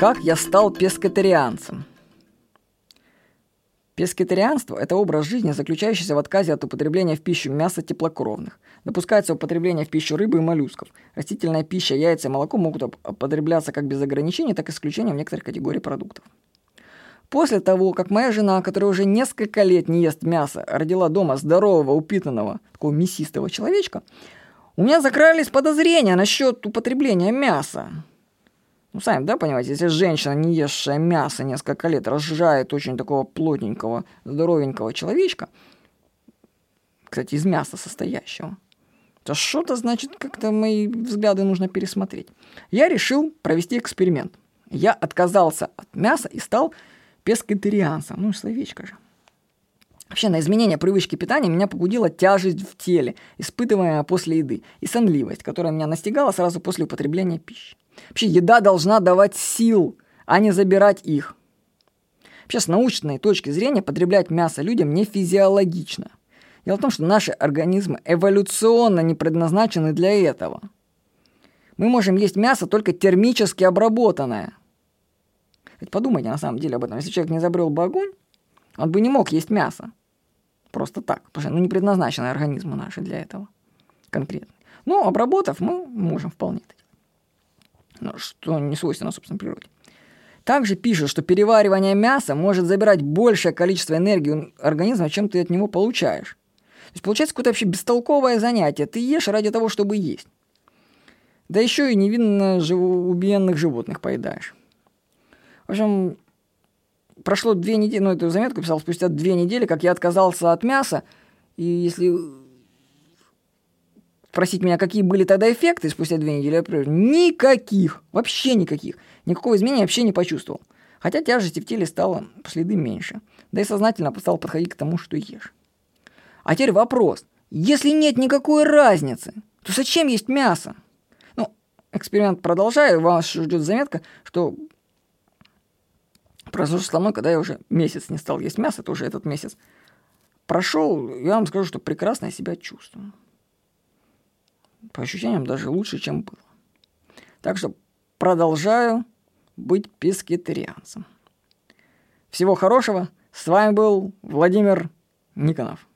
Как я стал пескатарианцем? Пескетарианство – это образ жизни, заключающийся в отказе от употребления в пищу мяса теплокровных. Допускается употребление в пищу рыбы и моллюсков. Растительная пища, яйца и молоко могут употребляться как без ограничений, так и исключением некоторых категорий продуктов. После того, как моя жена, которая уже несколько лет не ест мясо, родила дома здорового, упитанного, такого мясистого человечка, у меня закрались подозрения насчет употребления мяса. Ну, сами, да, понимаете, если женщина, не ешшая мясо несколько лет, разжижает очень такого плотненького, здоровенького человечка, кстати, из мяса состоящего, то что-то, значит, как-то мои взгляды нужно пересмотреть. Я решил провести эксперимент. Я отказался от мяса и стал пескатарианцем. Ну, словечко же. Вообще, на изменение привычки питания меня побудила тяжесть в теле, испытываемая после еды, и сонливость, которая меня настигала сразу после употребления пищи. Вообще, еда должна давать сил, а не забирать их. Вообще, с научной точки зрения, потреблять мясо людям не физиологично. Дело в том, что наши организмы эволюционно не предназначены для этого. Мы можем есть мясо только термически обработанное. Ведь подумайте на самом деле об этом. Если человек не изобрел бы огонь, он бы не мог есть мясо. Просто так. Потому что ну, не предназначены организмы наши для этого конкретно. Но обработав, мы можем вполне это ну, что не свойственно, собственно, природе. Также пишут, что переваривание мяса может забирать большее количество энергии у организма, чем ты от него получаешь. То есть получается какое-то вообще бестолковое занятие. Ты ешь ради того, чтобы есть. Да еще и невинно жив... убиенных животных поедаешь. В общем, прошло две недели, ну, эту заметку писал спустя две недели, как я отказался от мяса, и если спросить меня, какие были тогда эффекты спустя две недели, я говорю, никаких, вообще никаких. Никакого изменения вообще не почувствовал. Хотя тяжести в теле стало следы меньше. Да и сознательно стал подходить к тому, что ешь. А теперь вопрос. Если нет никакой разницы, то зачем есть мясо? Ну, эксперимент продолжаю, вас ждет заметка, что произошло со мной, когда я уже месяц не стал есть мясо, это уже этот месяц прошел, я вам скажу, что прекрасно я себя чувствую по ощущениям даже лучше, чем было. Так что продолжаю быть пескетарианцем. Всего хорошего. С вами был Владимир Никонов.